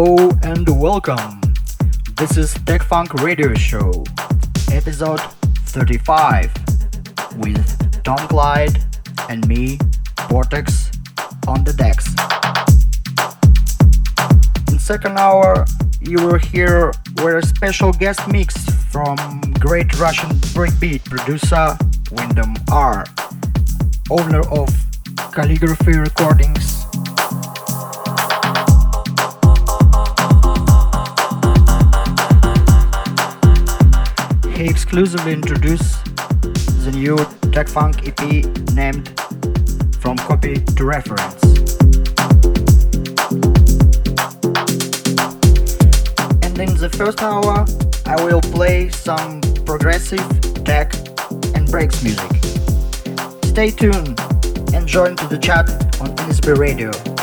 Hello and welcome. This is Tech Funk Radio Show, episode 35, with Tom Clyde and me, Vortex, on the decks. In second hour, you will hear where a special guest mix from great Russian breakbeat producer Wyndham R, owner of Calligraphy Recordings exclusively introduced the new Tech Funk EP named From Copy to Reference. And in the first hour, I will play some progressive, tech, and breaks music. Stay tuned and join to the chat on NSB Radio.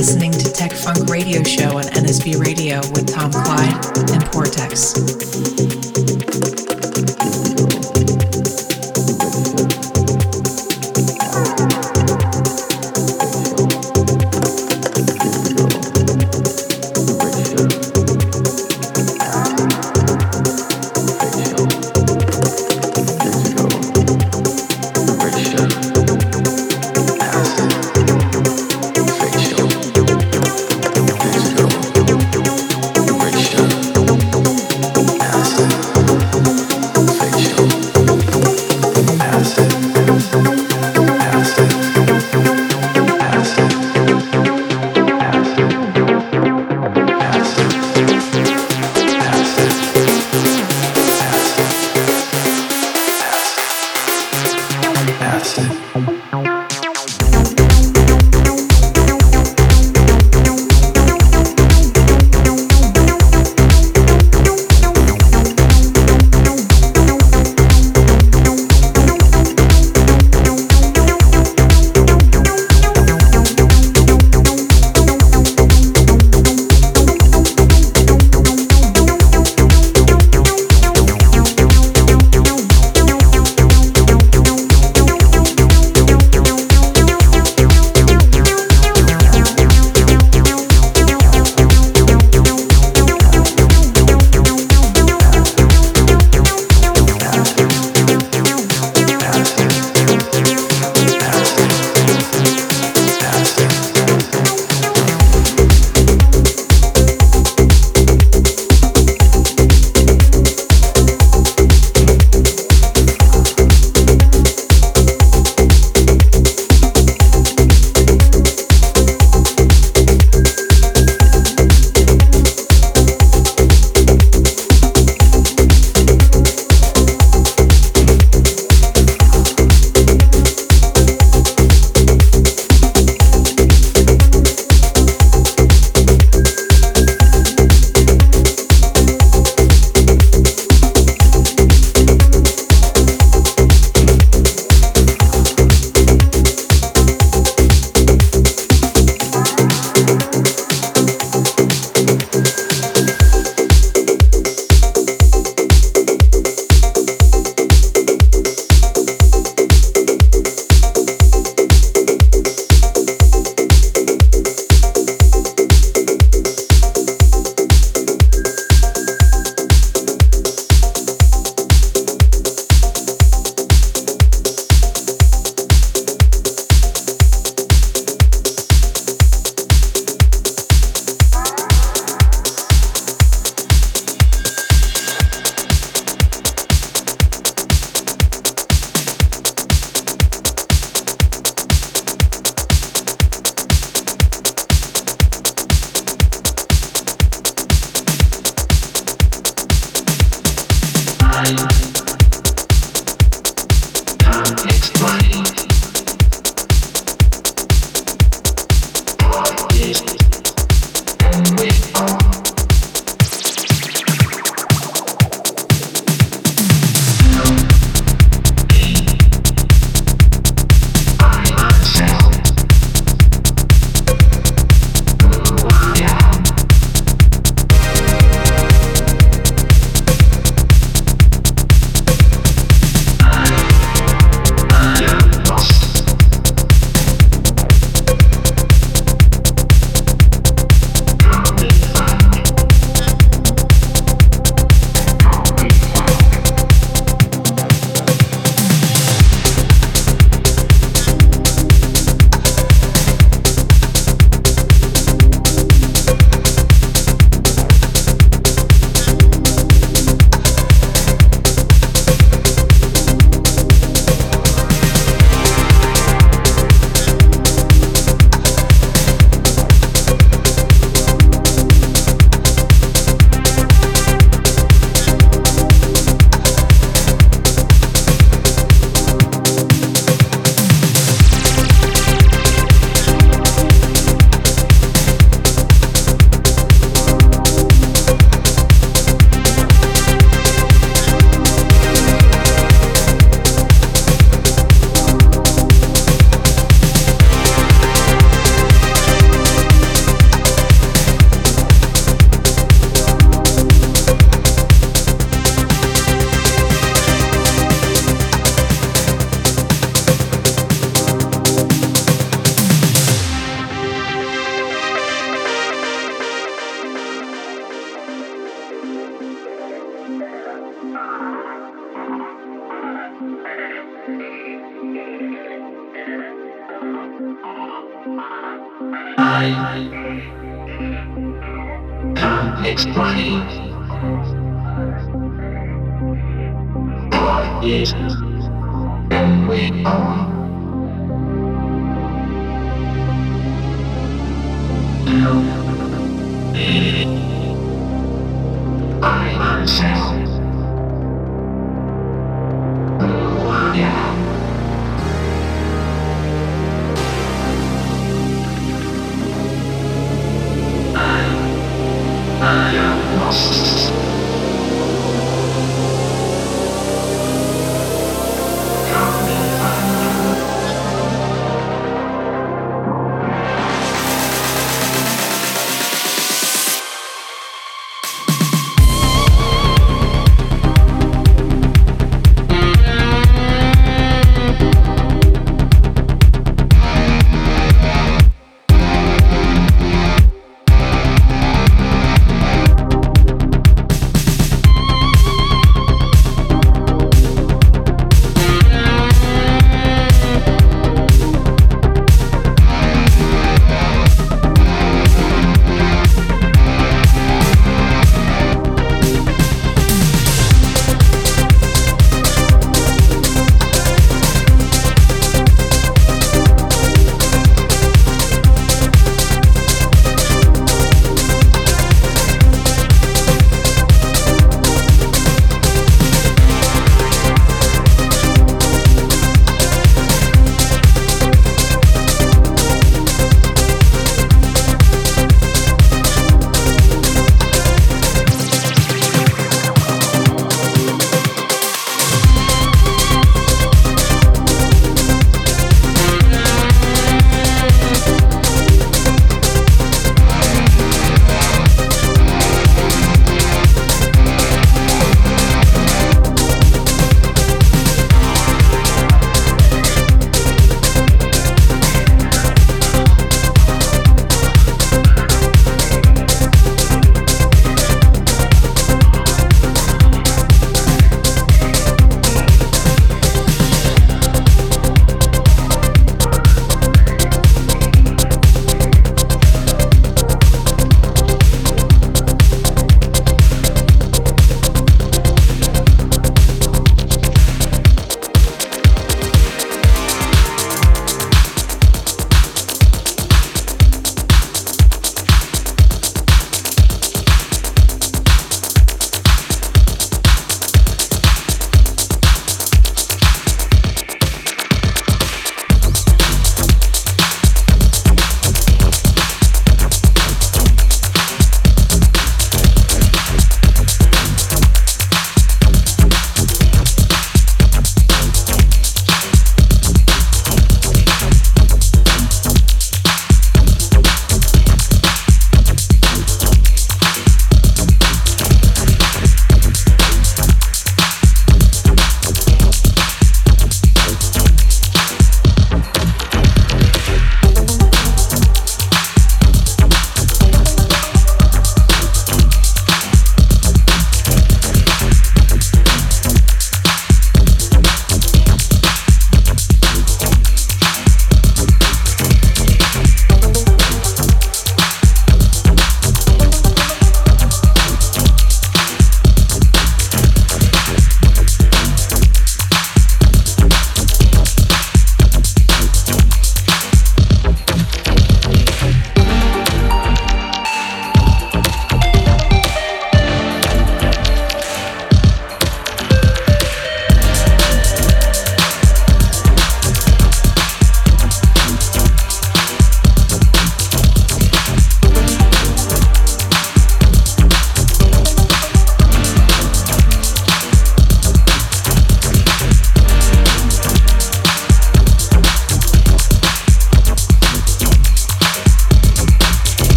listening to Tech Funk Radio Show on NSB Radio with Tom Clyde and Vortex.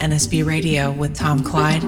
NSB Radio with Tom Clyde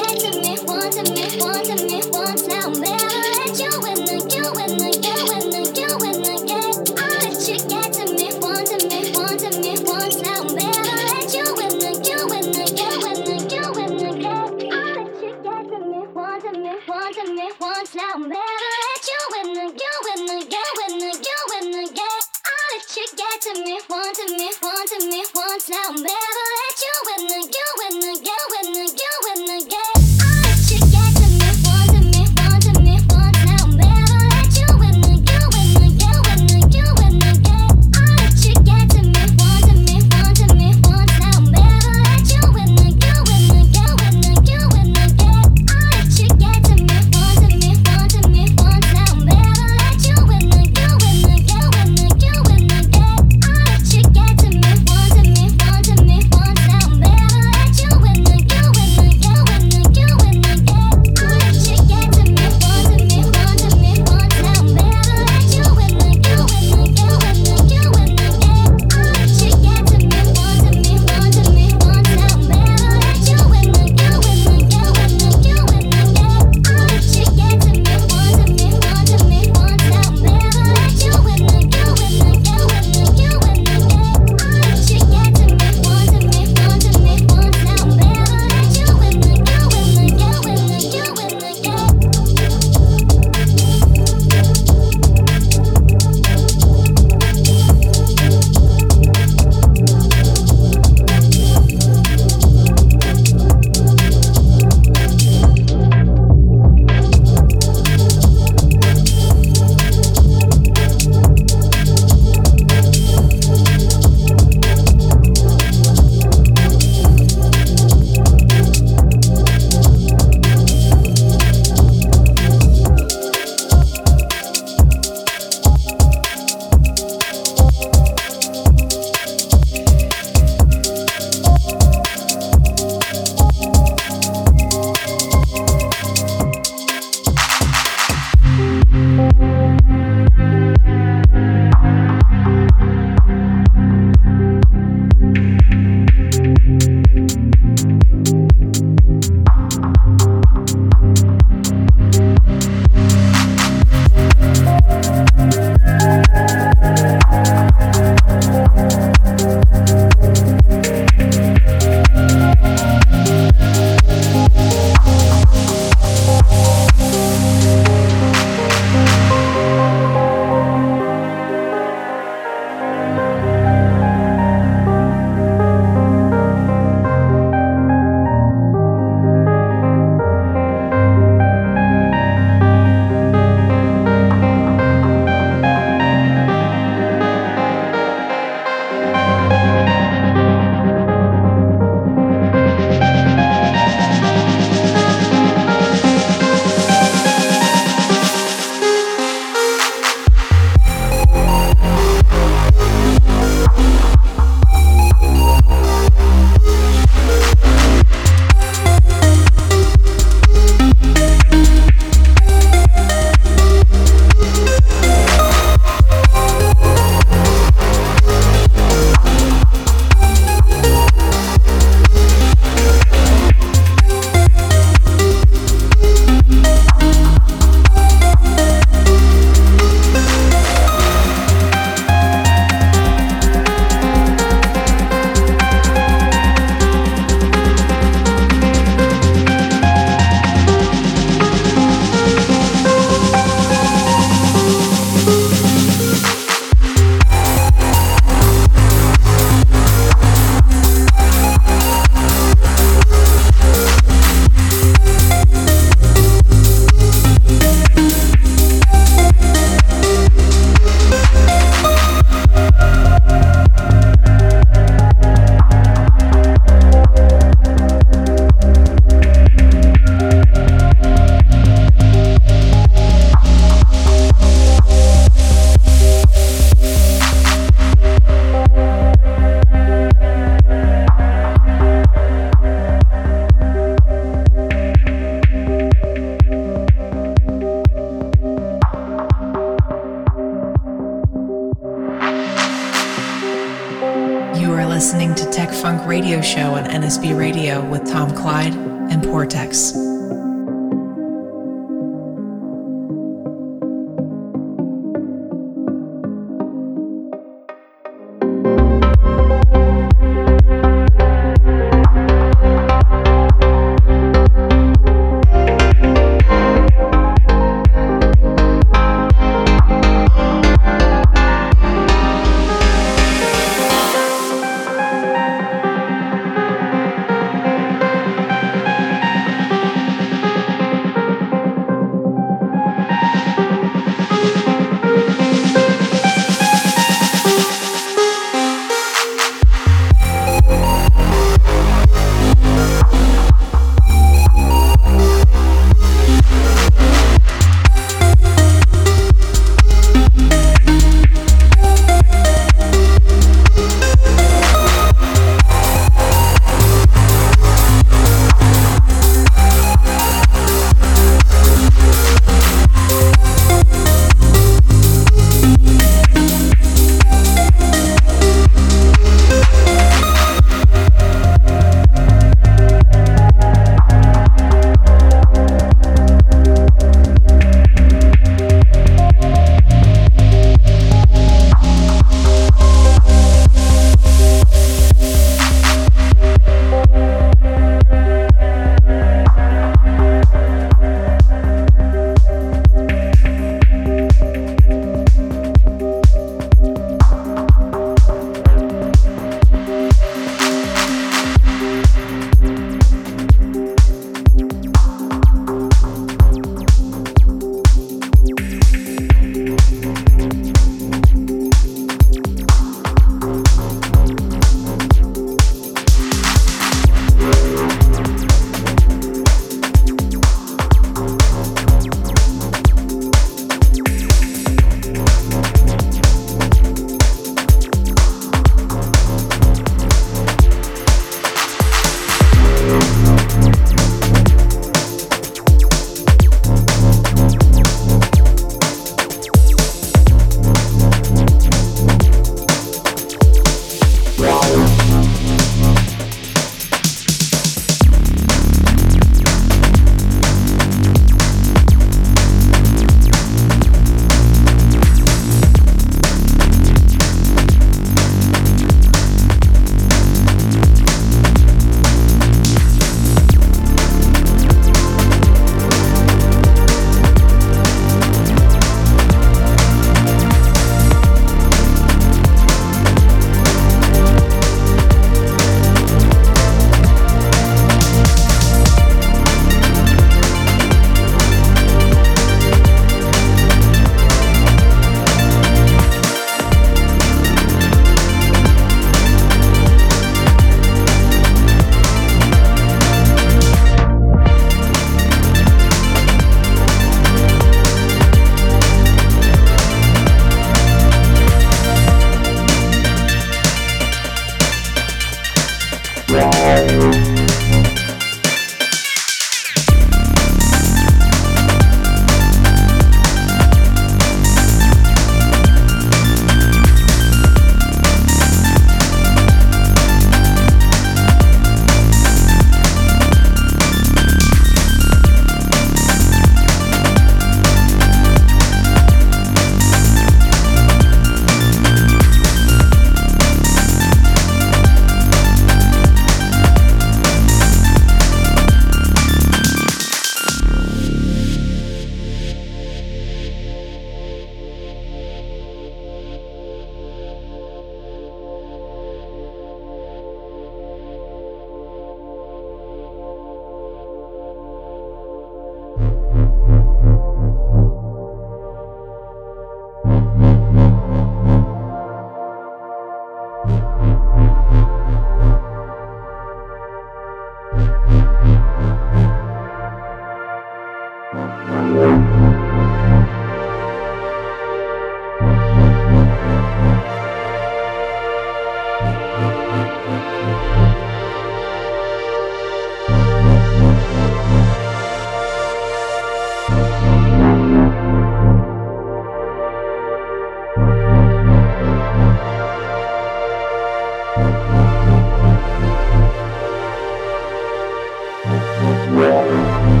Thank.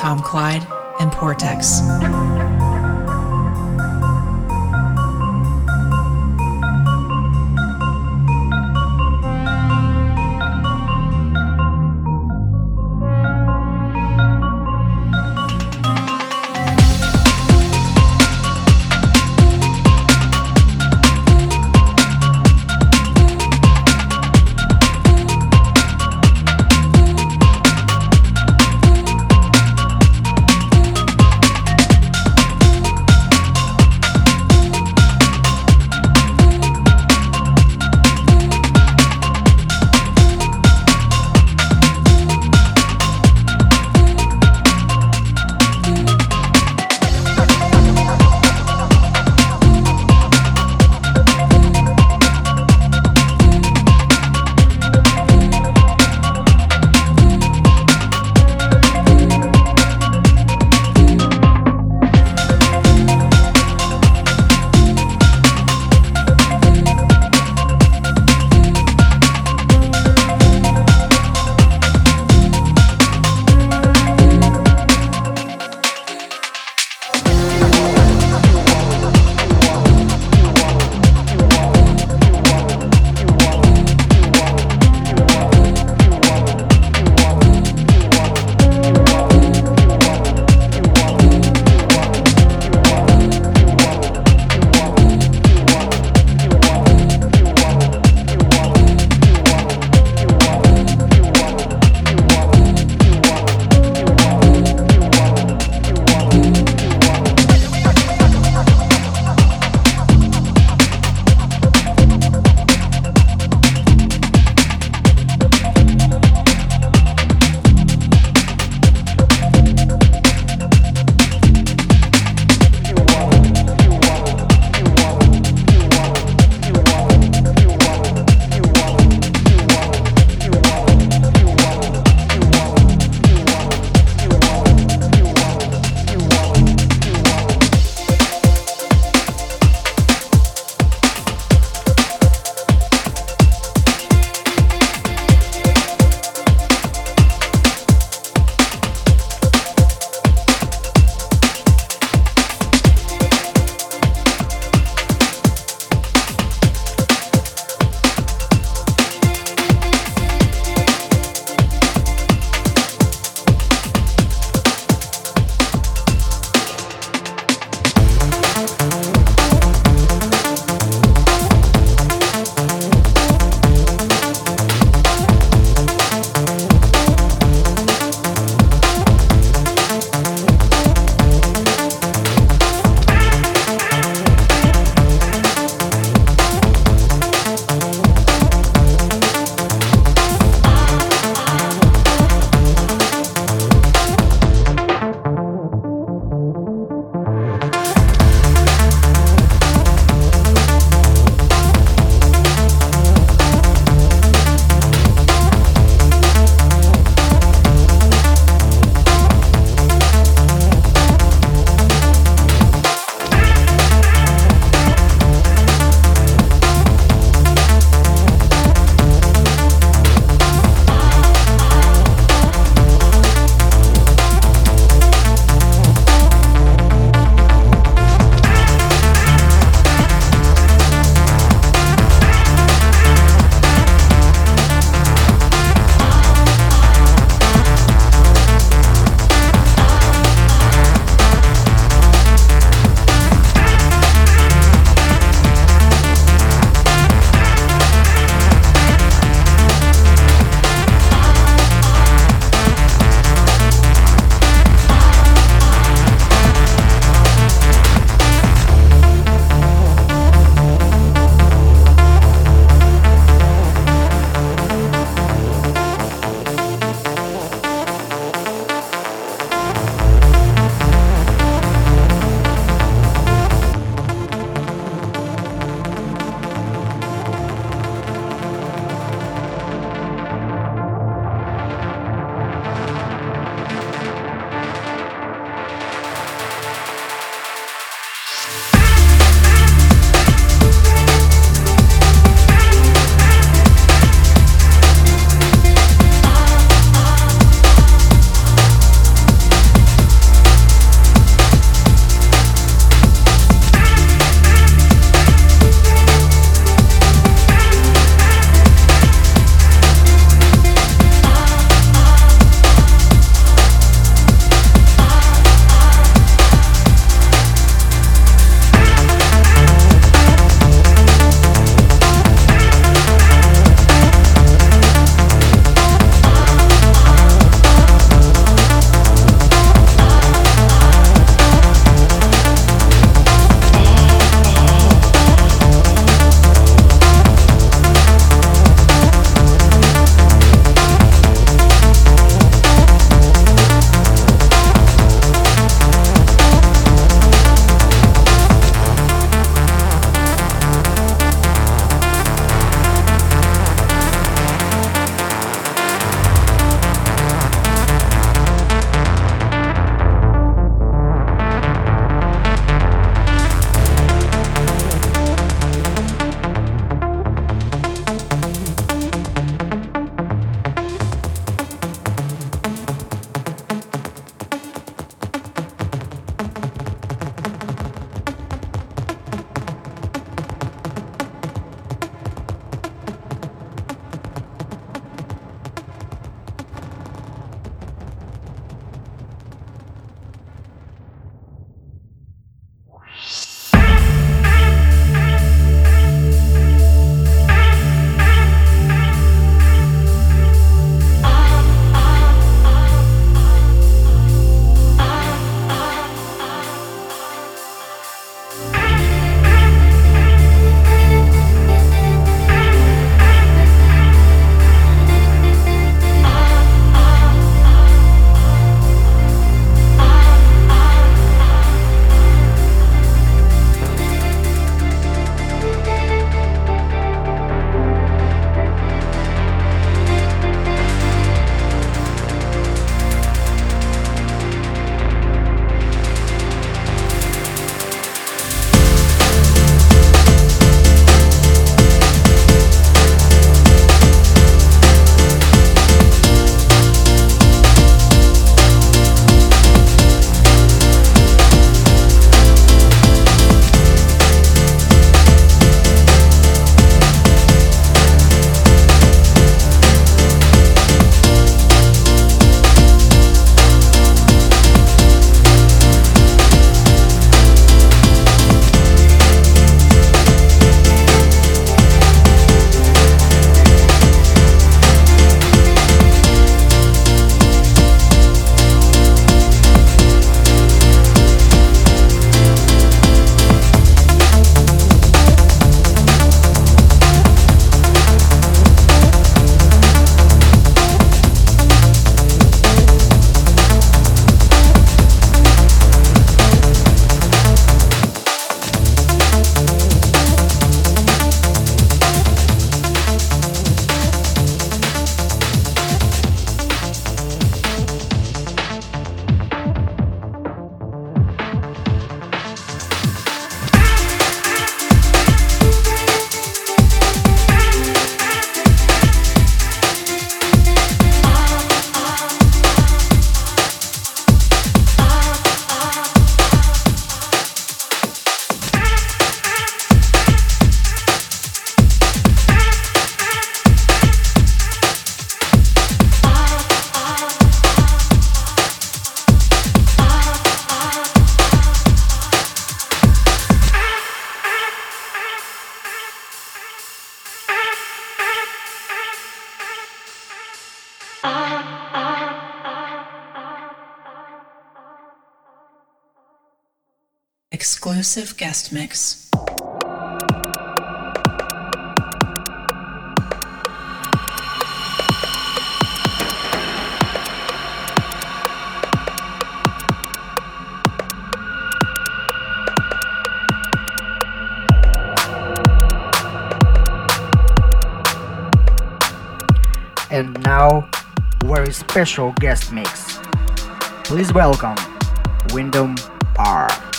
Tom Clyde, exclusive guest mix. And now, very special guest mix. Please welcome Wyndham R.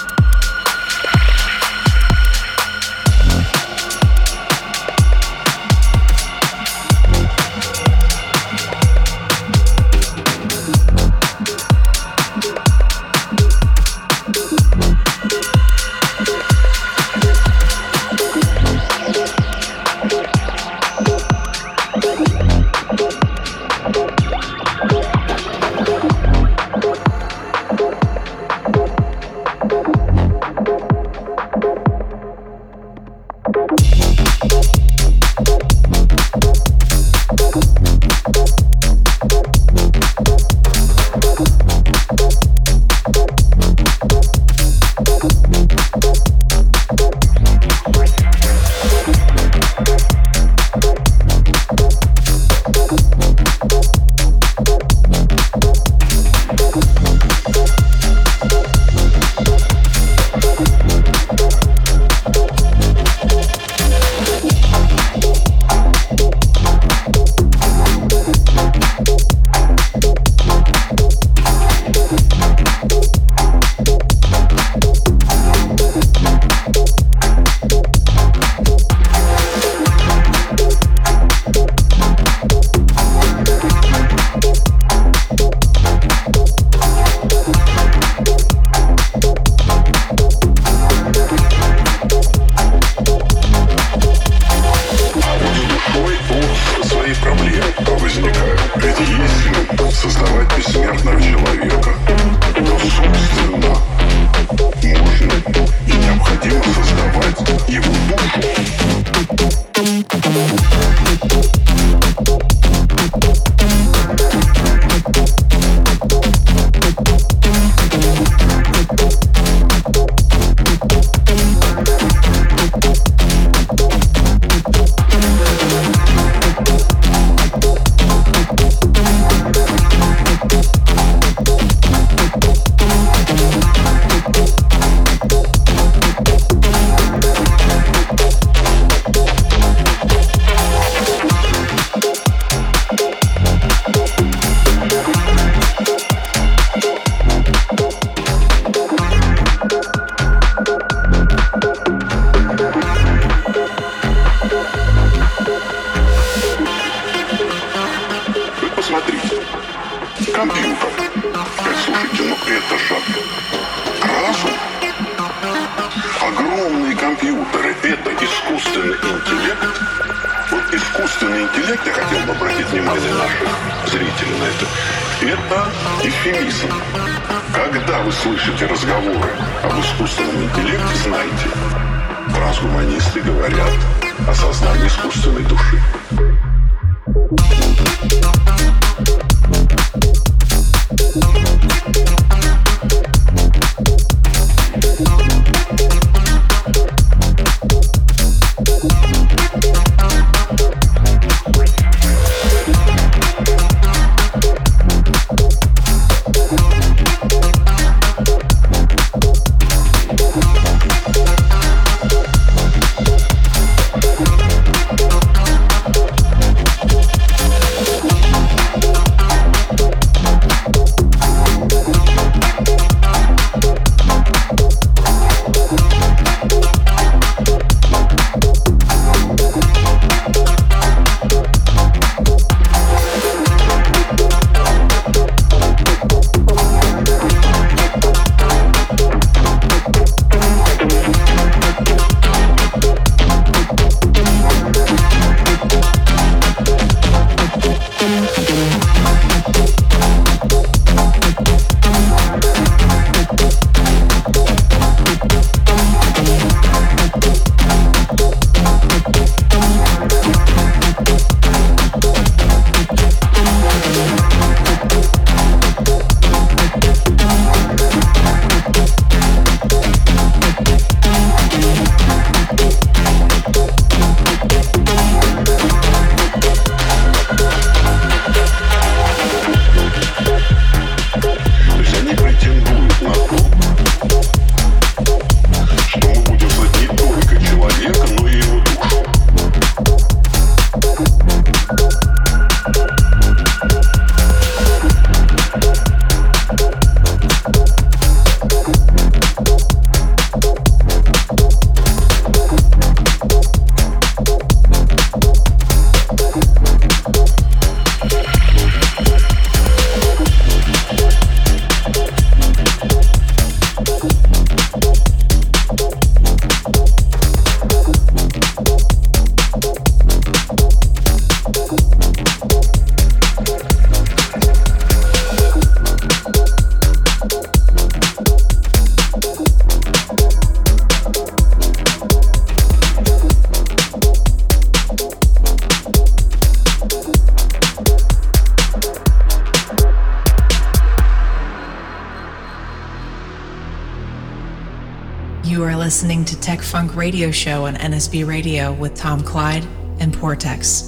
Radio Show on NSB Radio with Tom Clyde and Vortex.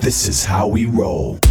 This is how we roll.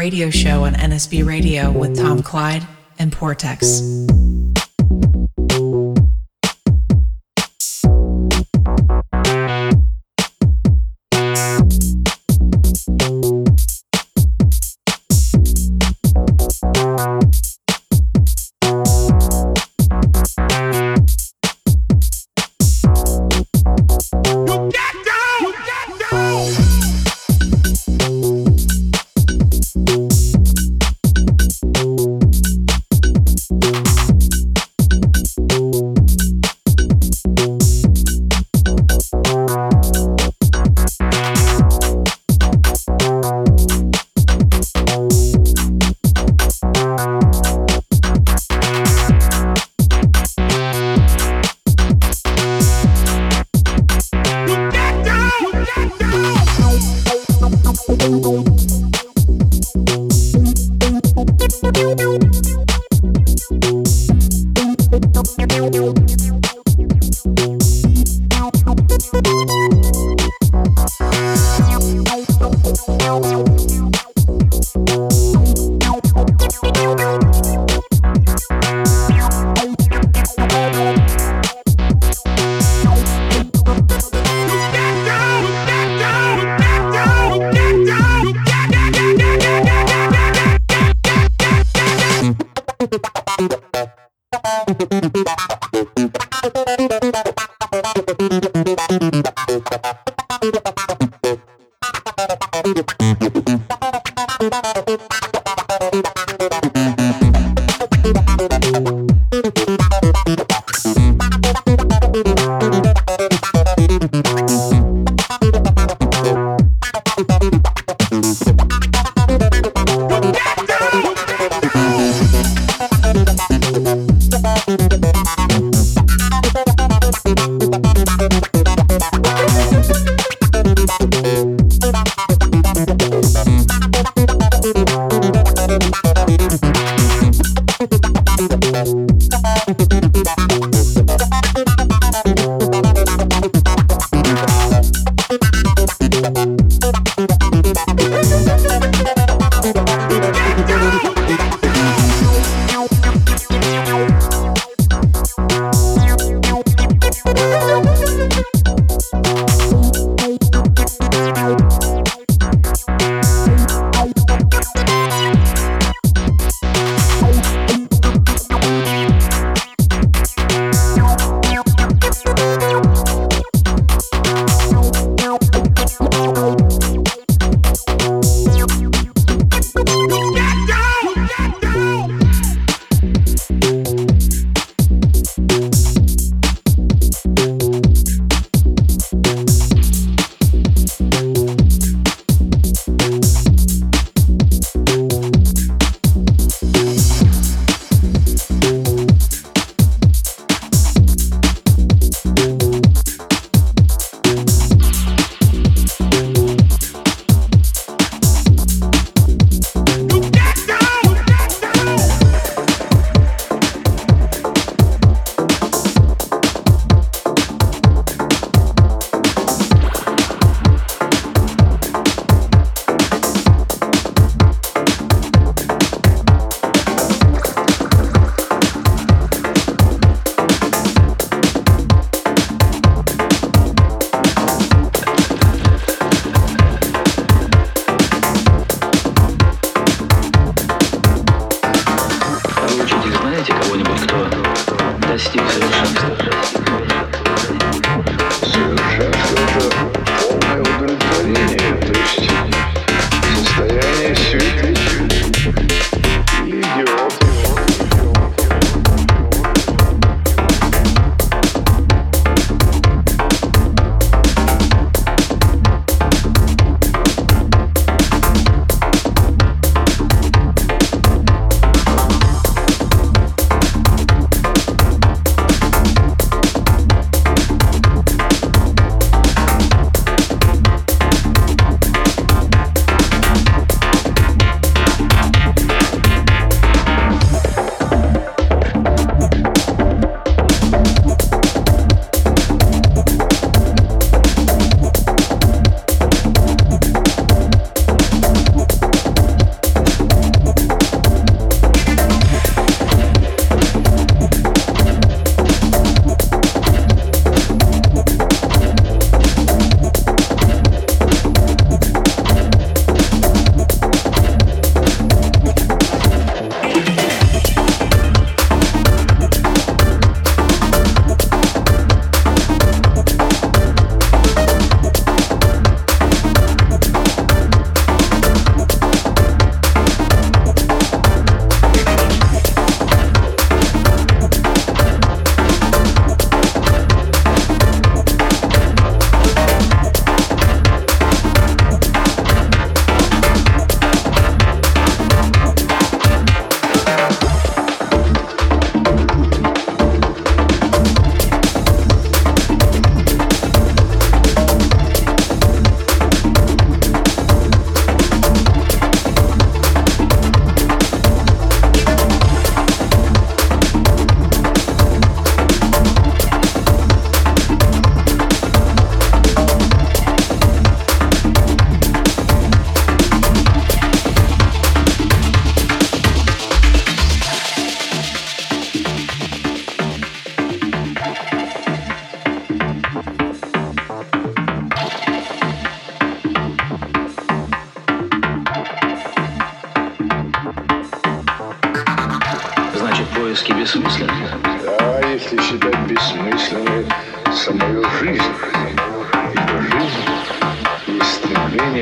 Radio show on NSB Radio with Tom Clyde and Vortex.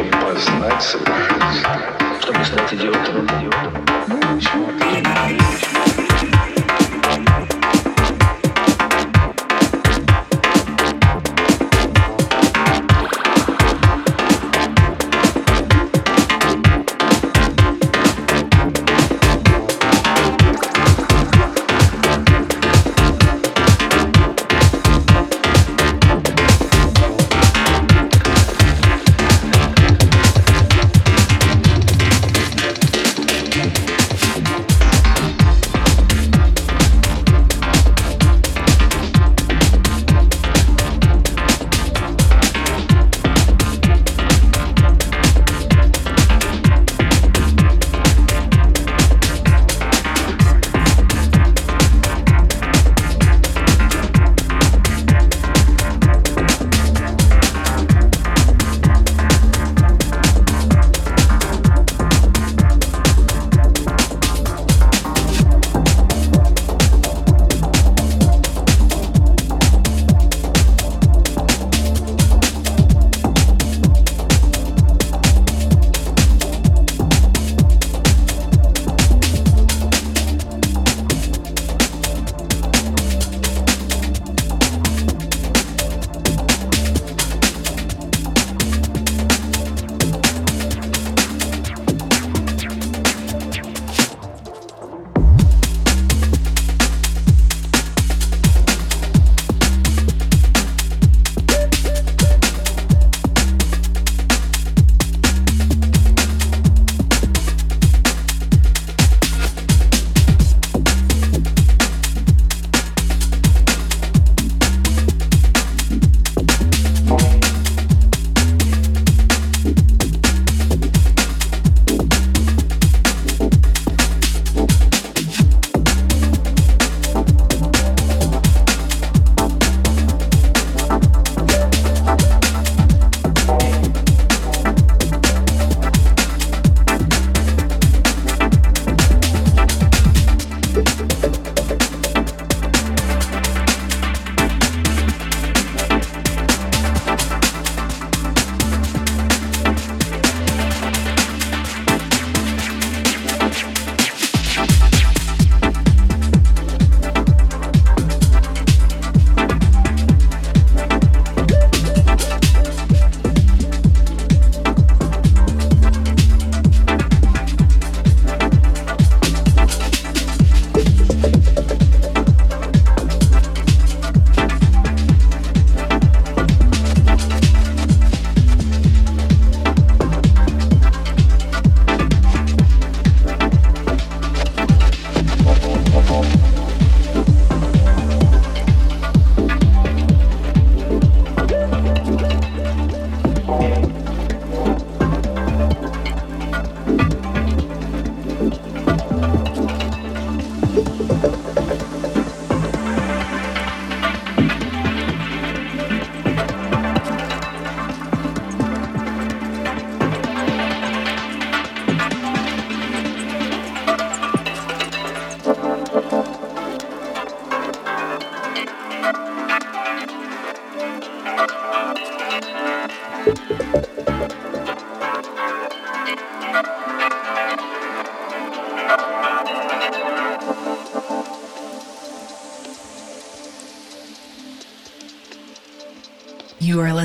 мне познать совершенство. Чтобы стать идиотом, идиотом. Ну, почему?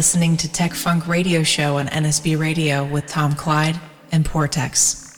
Listening to Tech Funk Radio Show on NSB Radio with Tom Clyde and Vortex.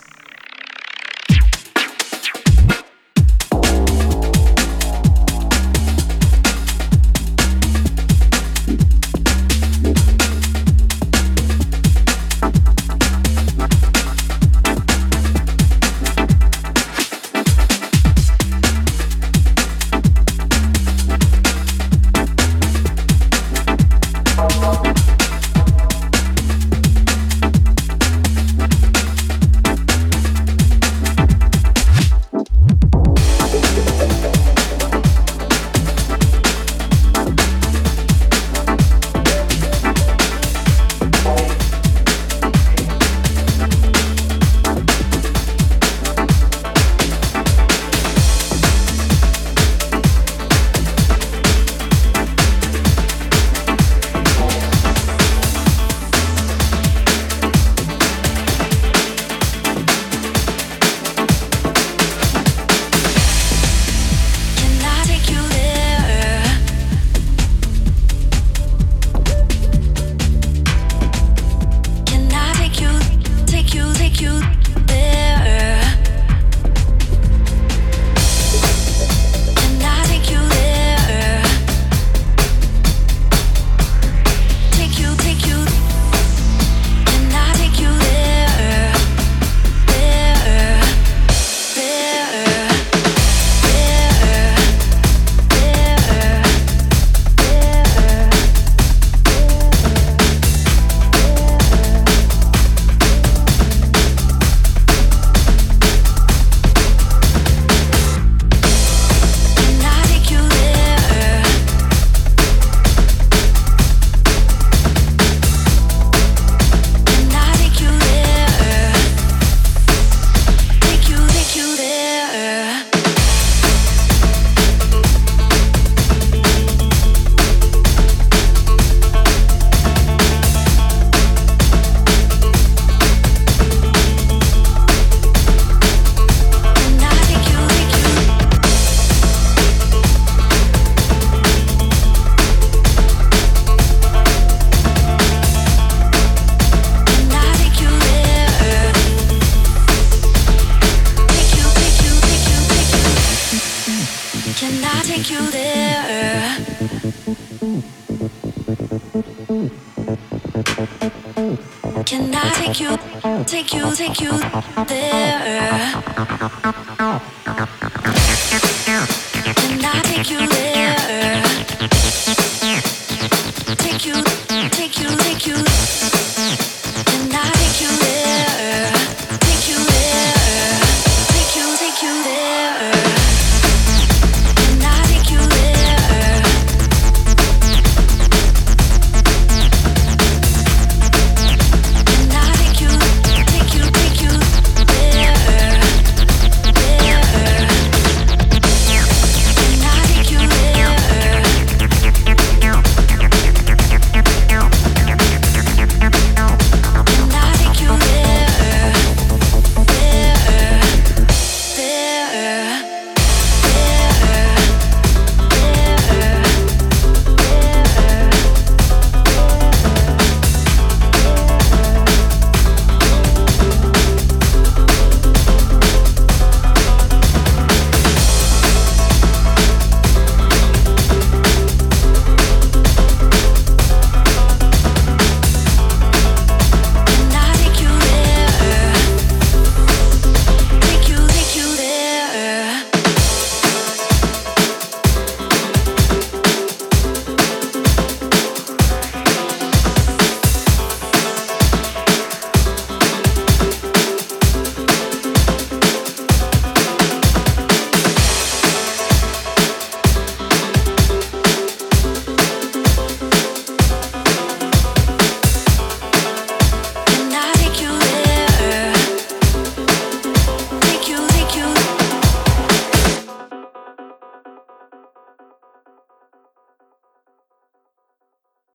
Take you, take you there.